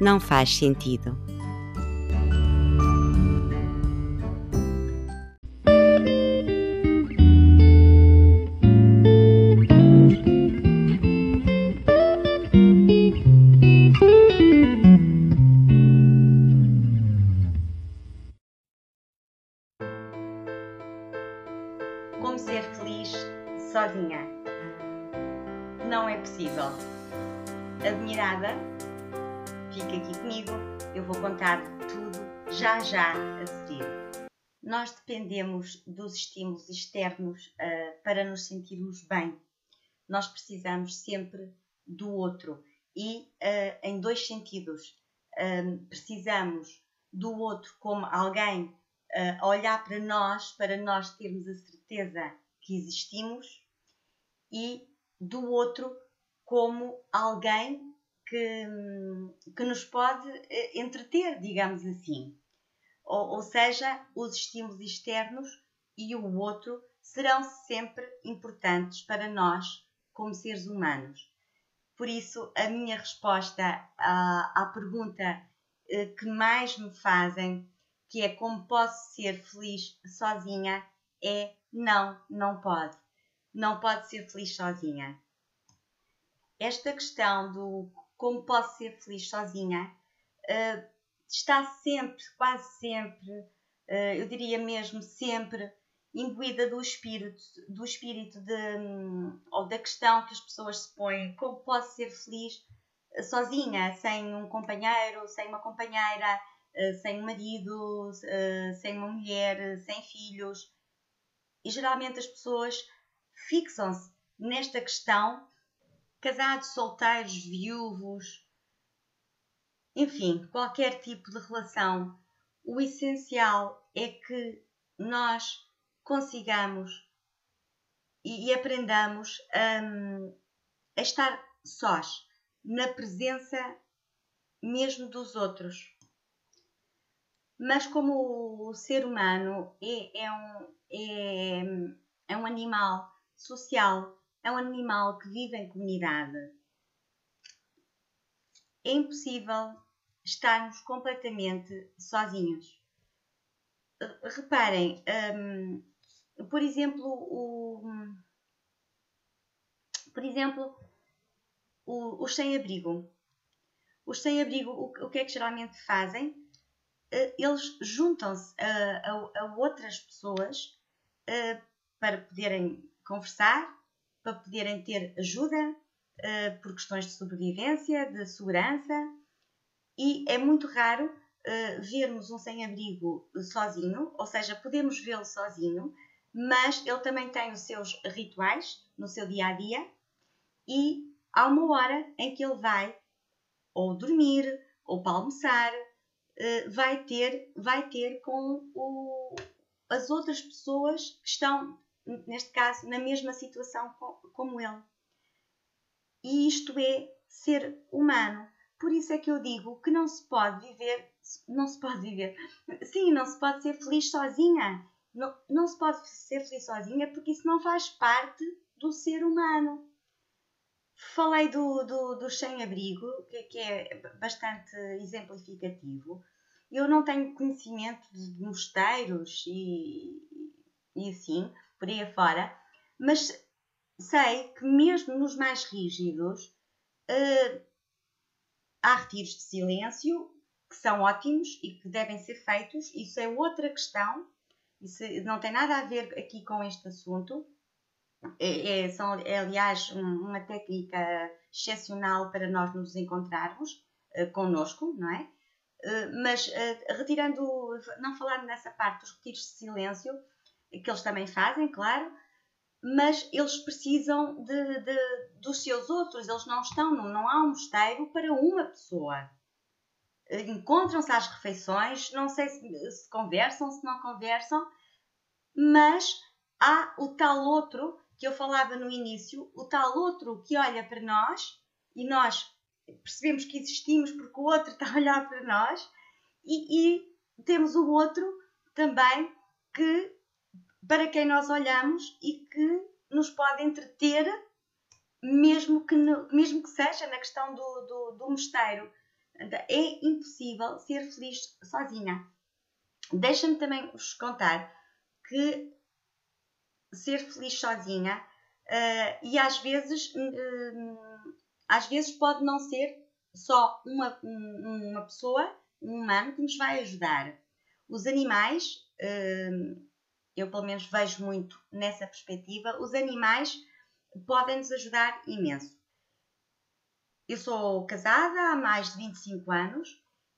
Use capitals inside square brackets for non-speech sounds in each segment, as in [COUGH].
não faz sentido. Já já a seguir. Nós dependemos dos estímulos externos uh, para nos sentirmos bem. Nós precisamos sempre do outro e uh, em dois sentidos. Uh, precisamos do outro como alguém a olhar para nós, para nós termos a certeza que existimos, e do outro como alguém que, que nos pode eh, entreter, digamos assim. Ou, ou seja, os estímulos externos e o outro serão sempre importantes para nós como seres humanos. Por isso, a minha resposta à, à pergunta eh, que mais me fazem, que é como posso ser feliz sozinha, é não, não pode. Não pode ser feliz sozinha. Esta questão do como posso ser feliz sozinha, uh, está sempre, quase sempre, uh, eu diria mesmo sempre, imbuída do espírito, do espírito de, um, ou da questão que as pessoas se põem, como posso ser feliz uh, sozinha, sem um companheiro, sem uma companheira, sem um marido, sem uma mulher, sem filhos. E geralmente as pessoas fixam-se nesta questão casados, solteiros, viúvos, enfim, qualquer tipo de relação, o essencial é que nós consigamos e, e aprendamos um, a estar sós, na presença mesmo dos outros. Mas como o ser humano é, é, um, é, é um animal social é um animal que vive em comunidade. É impossível estarmos completamente sozinhos. Reparem, um, por exemplo, o, por exemplo, o, os sem-abrigo. Os sem-abrigo, o, o, que é que geralmente fazem? Uh, eles juntam-se a, a, a, outras pessoas uh, para poderem conversar, para poderem ter ajuda uh, por questões de sobrevivência, de segurança, e é muito raro uh, vermos um sem-abrigo sozinho, ou seja, podemos vê-lo sozinho, mas ele também tem os seus rituais no seu dia a dia e há uma hora em que ele vai ou dormir ou para almoçar, uh, vai ter, vai ter com o, as outras pessoas que estão neste caso, na mesma situação como ele. E isto é ser humano. Por isso é que eu digo que não se pode viver, não se pode viver, sim, não se pode ser feliz sozinha. Não, não se pode ser feliz sozinha porque isso não faz parte do ser humano. Falei do, do, do sem-abrigo, que, que é bastante exemplificativo. Eu não tenho conhecimento de mosteiros e, e assim, por aí afora, mas sei que mesmo nos mais rígidos uh, há retiros de silêncio que são ótimos e que devem ser feitos. Isso é outra questão, isso não tem nada a ver aqui com este assunto. É, é, são, é aliás, uma técnica excepcional para nós nos encontrarmos uh, connosco, não é? Uh, mas uh, retirando, não falando nessa parte dos retiros de silêncio, que eles também fazem, claro, mas eles precisam de, de, dos seus outros, eles não estão, não, não há um mosteiro para uma pessoa. encontram-se às refeições, não sei se, se conversam, se não conversam, mas há o tal outro que eu falava no início, o tal outro que olha para nós e nós percebemos que existimos porque o outro [LAUGHS] está a olhar para nós e, e temos o outro também que para quem nós olhamos e que nos pode entreter mesmo que, mesmo que seja na questão do, do, do mosteiro. É impossível ser feliz sozinha. Deixa-me também vos contar que ser feliz sozinha uh, e às vezes, uh, às vezes pode não ser só uma, uma pessoa, um humano, que nos vai ajudar. Os animais, uh, eu pelo menos vejo muito nessa perspectiva, os animais podem nos ajudar imenso. Eu sou casada há mais de 25 anos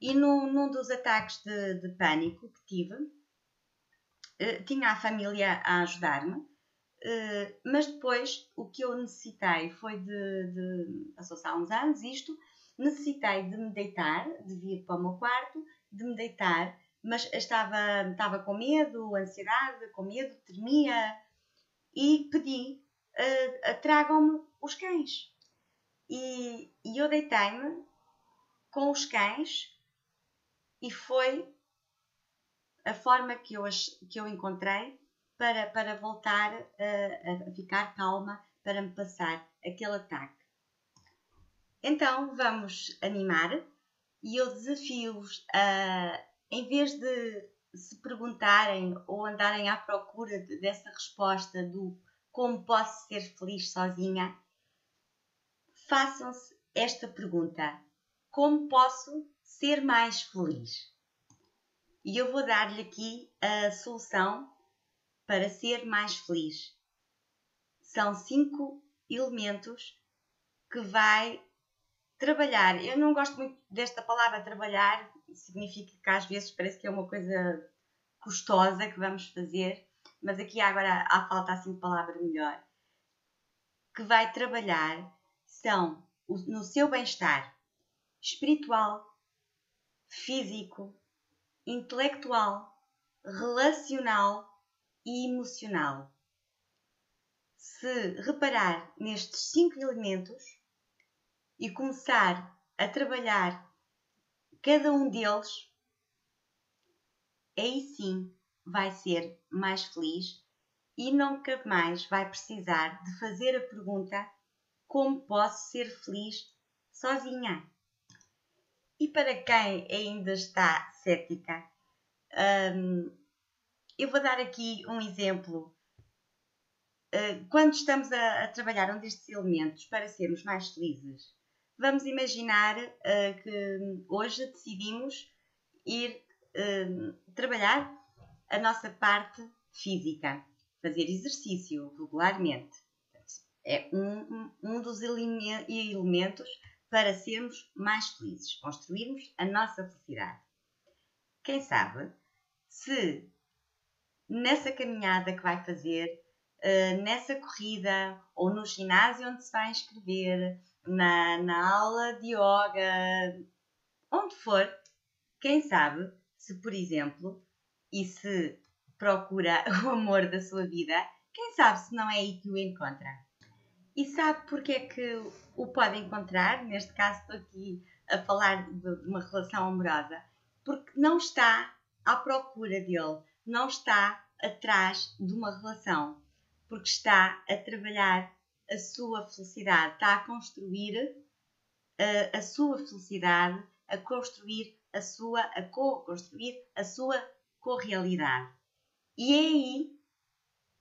e num, num dos ataques de, de, pânico que tive, eh, tinha a família a ajudar-me, eh, mas depois o que eu necessitei foi de. de Passou-se há uns anos isto, necessitei de me deitar, de vir para o meu quarto, de me deitar, mas estava, estava com medo, ansiedade, com medo, tremia e pedi uh, tragam-me os cães. E, e eu deitei-me com os cães e foi a forma que eu, que eu encontrei para, para voltar a, a ficar calma, para me passar aquele ataque. Então vamos animar e eu desafio-vos a, em vez de se perguntarem ou andarem à procura dessa resposta do como posso ser feliz sozinha? Façam-se esta pergunta: Como posso ser mais feliz? E eu vou dar-lhe aqui a solução para ser mais feliz. São cinco elementos que vai trabalhar. Eu não gosto muito desta palavra trabalhar, significa que às vezes parece que é uma coisa custosa que vamos fazer, mas aqui agora há falta assim de palavra melhor, que vai trabalhar são no seu bem-estar espiritual, físico, intelectual, relacional e emocional. Se reparar nestes cinco elementos e começar a trabalhar cada um deles, aí sim vai ser mais feliz e nunca mais vai precisar de fazer a pergunta: como posso ser feliz sozinha? E para quem ainda está cética, hum, eu vou dar aqui um exemplo. Uh, quando estamos a, a, trabalhar um destes elementos para sermos mais felizes, vamos imaginar uh, que hoje decidimos ir uh, trabalhar a nossa parte física, fazer exercício regularmente. É um, um dos elementos para sermos mais felizes, construirmos a nossa felicidade. Quem sabe se nessa caminhada que vai fazer, eh, nessa corrida ou no ginásio onde se vai inscrever, na, na aula de yoga, onde for, quem sabe se, por exemplo, e se procura [LAUGHS] o amor da sua vida, quem sabe se não é aí que o encontra? E sabe porque é que o pode encontrar? Neste caso, estou aqui a falar de uma relação amorosa, porque não está à procura dele, não está atrás de uma relação, porque está a trabalhar a sua felicidade, está a construir a, eh, a sua felicidade, a construir a sua, a co-construir a sua correalidade. E é aí,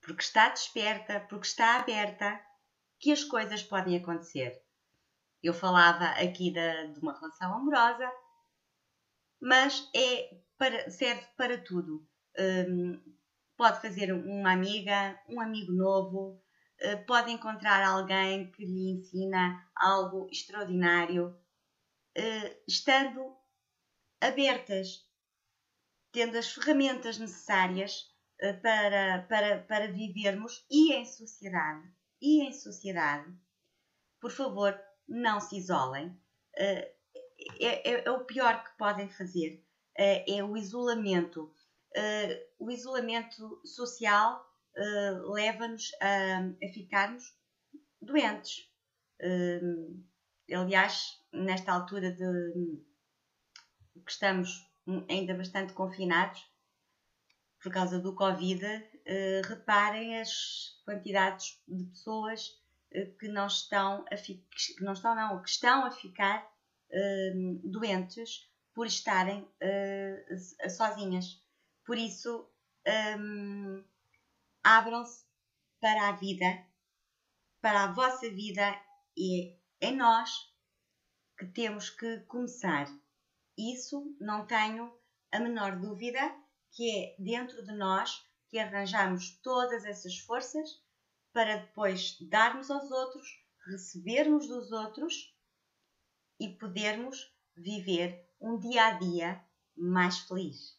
porque está desperta, porque está aberta, que as coisas podem acontecer. Eu falava aqui de, de uma relação amorosa, mas é para, serve para tudo. Um, pode fazer uma amiga, um amigo novo, pode encontrar alguém que lhe ensina algo extraordinário, uh, estando abertas tendo as ferramentas necessárias eh, para, para, para vivermos e em sociedade. E em sociedade, por favor, não se isolem. Eh, é, é, é o pior que podem fazer. Uh, é o isolamento. O isolamento social uh, leva-nos a, a, ficarmos doentes. aliás, nesta altura de que estamos ainda bastante confinados por causa do Covid, reparem as quantidades de pessoas que não estão a que não estão não, que estão a ficar uh, doentes por estarem uh, sozinhas. Por isso, um, abram-se para a vida, para a vossa vida e é nós que temos que começar. Isso não tenho a menor dúvida que é dentro de nós que arranjamos todas essas forças para depois darmos aos outros, recebermos dos outros e podermos viver um dia a dia mais feliz.